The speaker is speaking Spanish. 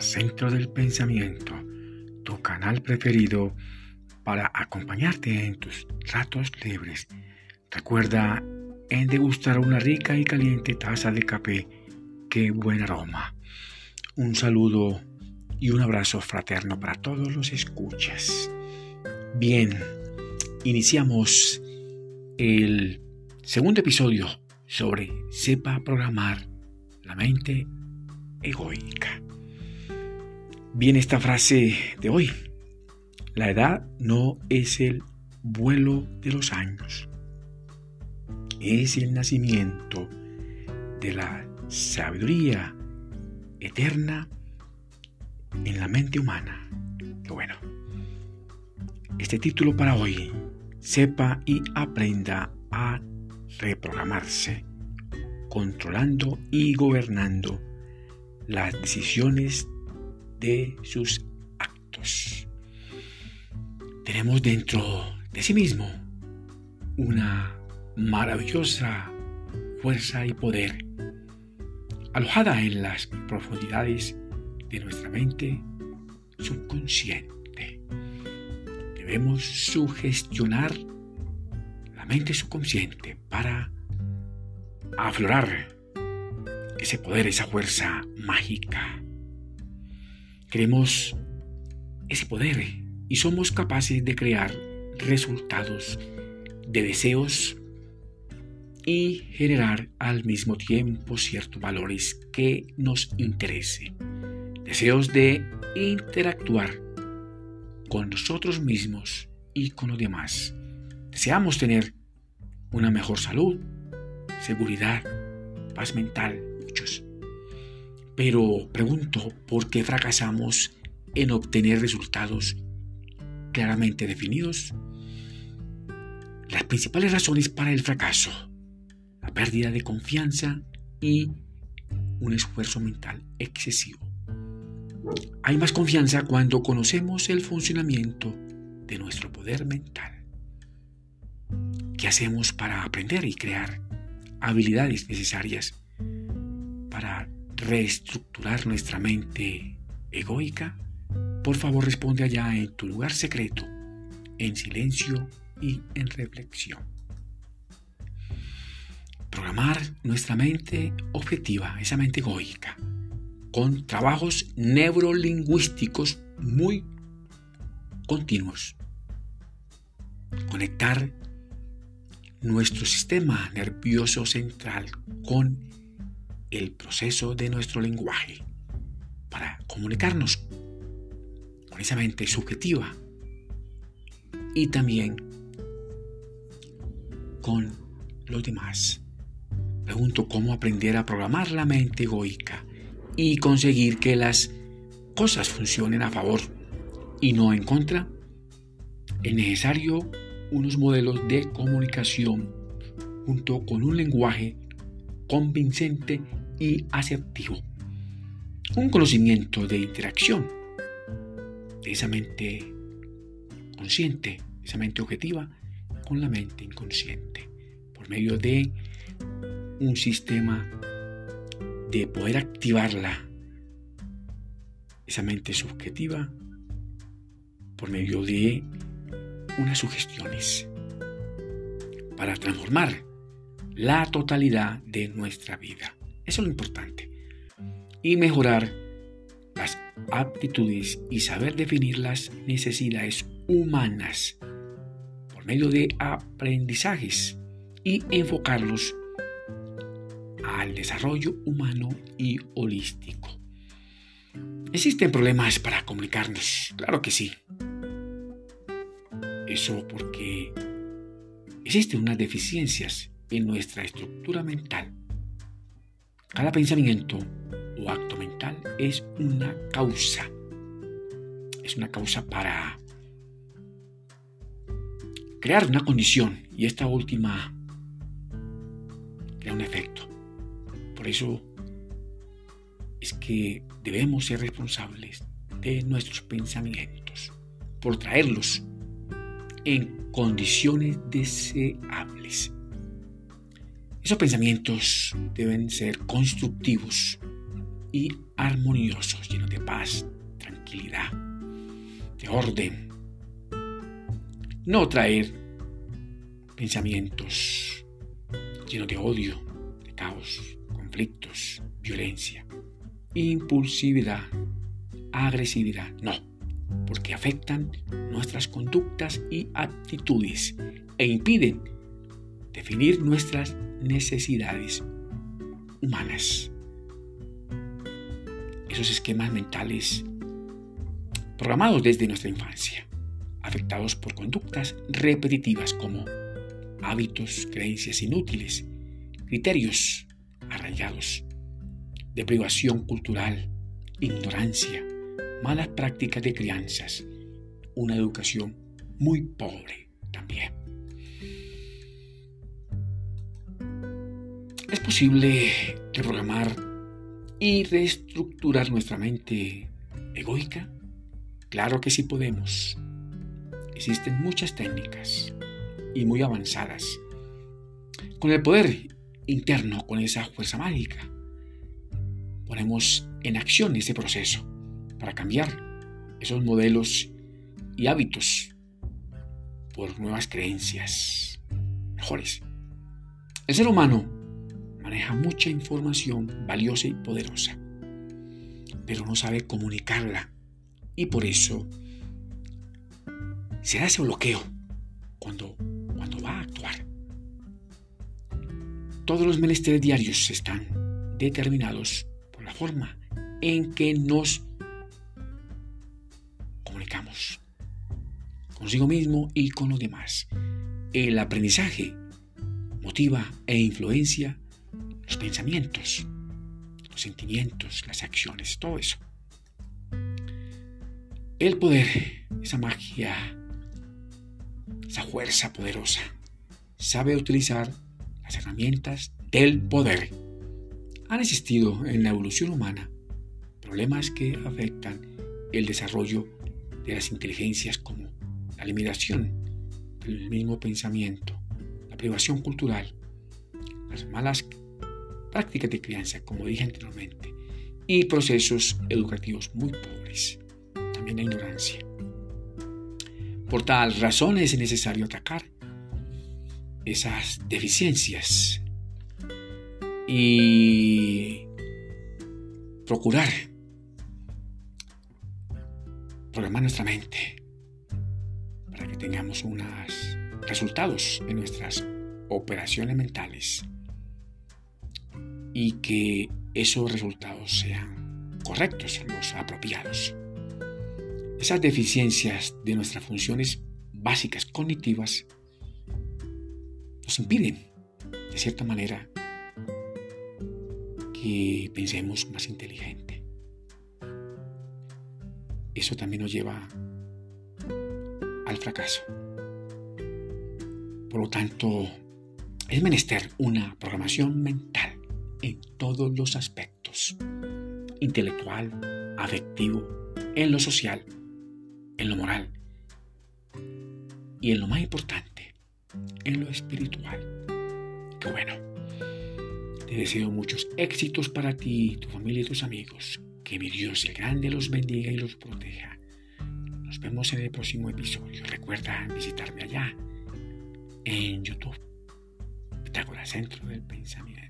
Centro del Pensamiento, tu canal preferido para acompañarte en tus ratos libres. Recuerda en degustar una rica y caliente taza de café. ¡Qué buen aroma! Un saludo y un abrazo fraterno para todos los escuchas. Bien, iniciamos el segundo episodio sobre sepa programar la mente egoica. Bien esta frase de hoy. La edad no es el vuelo de los años. Es el nacimiento de la sabiduría eterna en la mente humana. Bueno. Este título para hoy, sepa y aprenda a reprogramarse, controlando y gobernando las decisiones de sus actos. Tenemos dentro de sí mismo una maravillosa fuerza y poder alojada en las profundidades de nuestra mente subconsciente. Debemos sugestionar la mente subconsciente para aflorar ese poder, esa fuerza mágica. Queremos ese poder y somos capaces de crear resultados de deseos y generar al mismo tiempo ciertos valores que nos interesen. Deseos de interactuar con nosotros mismos y con los demás. Deseamos tener una mejor salud, seguridad, paz mental, muchos. Pero pregunto por qué fracasamos en obtener resultados claramente definidos. Las principales razones para el fracaso, la pérdida de confianza y un esfuerzo mental excesivo. Hay más confianza cuando conocemos el funcionamiento de nuestro poder mental. ¿Qué hacemos para aprender y crear habilidades necesarias para reestructurar nuestra mente egoica? Por favor responde allá en tu lugar secreto, en silencio y en reflexión. Programar nuestra mente objetiva, esa mente egoica, con trabajos neurolingüísticos muy continuos. Conectar nuestro sistema nervioso central con el proceso de nuestro lenguaje para comunicarnos con esa mente subjetiva y también con los demás. Pregunto cómo aprender a programar la mente egoica y conseguir que las cosas funcionen a favor y no en contra. Es necesario unos modelos de comunicación junto con un lenguaje convincente y asertivo. Un conocimiento de interacción de esa mente consciente, esa mente objetiva, con la mente inconsciente, por medio de un sistema de poder activarla, esa mente subjetiva, por medio de unas sugestiones para transformar la totalidad de nuestra vida. Eso es lo importante. Y mejorar las aptitudes y saber definir las necesidades humanas por medio de aprendizajes y enfocarlos al desarrollo humano y holístico. ¿Existen problemas para comunicarnos? Claro que sí. Eso porque existen unas deficiencias en nuestra estructura mental. Cada pensamiento o acto mental es una causa. Es una causa para crear una condición y esta última crea un efecto. Por eso es que debemos ser responsables de nuestros pensamientos, por traerlos en condiciones deseables. Esos pensamientos deben ser constructivos, y armoniosos, llenos de paz, tranquilidad, de orden. No traer pensamientos llenos de odio, de caos, conflictos, violencia, impulsividad, agresividad. No, porque afectan nuestras conductas y actitudes e impiden definir nuestras necesidades humanas. Esos esquemas mentales programados desde nuestra infancia, afectados por conductas repetitivas como hábitos, creencias inútiles, criterios arraigados, deprivación cultural, ignorancia, malas prácticas de crianzas, una educación muy pobre también. ¿Es posible reprogramar y reestructurar nuestra mente egoica? Claro que sí podemos. Existen muchas técnicas y muy avanzadas. Con el poder interno, con esa fuerza mágica, ponemos en acción ese proceso para cambiar esos modelos y hábitos por nuevas creencias mejores. El ser humano maneja mucha información valiosa y poderosa, pero no sabe comunicarla y por eso se da ese bloqueo cuando, cuando va a actuar. Todos los menesteres diarios están determinados por la forma en que nos comunicamos consigo mismo y con los demás. El aprendizaje motiva e influencia los pensamientos, los sentimientos, las acciones, todo eso. El poder, esa magia, esa fuerza poderosa, sabe utilizar las herramientas del poder. Han existido en la evolución humana problemas que afectan el desarrollo de las inteligencias como la limitación del mismo pensamiento, la privación cultural, las malas prácticas de crianza, como dije anteriormente, y procesos educativos muy pobres, también la ignorancia. Por tal razón es necesario atacar esas deficiencias y procurar programar nuestra mente para que tengamos unos resultados en nuestras operaciones mentales y que esos resultados sean correctos, los apropiados. Esas deficiencias de nuestras funciones básicas cognitivas nos impiden, de cierta manera, que pensemos más inteligente. Eso también nos lleva al fracaso. Por lo tanto, es menester una programación mental en todos los aspectos, intelectual, afectivo, en lo social, en lo moral y en lo más importante, en lo espiritual. Qué bueno. Te deseo muchos éxitos para ti, tu familia y tus amigos. Que mi Dios el Grande los bendiga y los proteja. Nos vemos en el próximo episodio. Recuerda visitarme allá en YouTube. Pitágoras Centro del Pensamiento.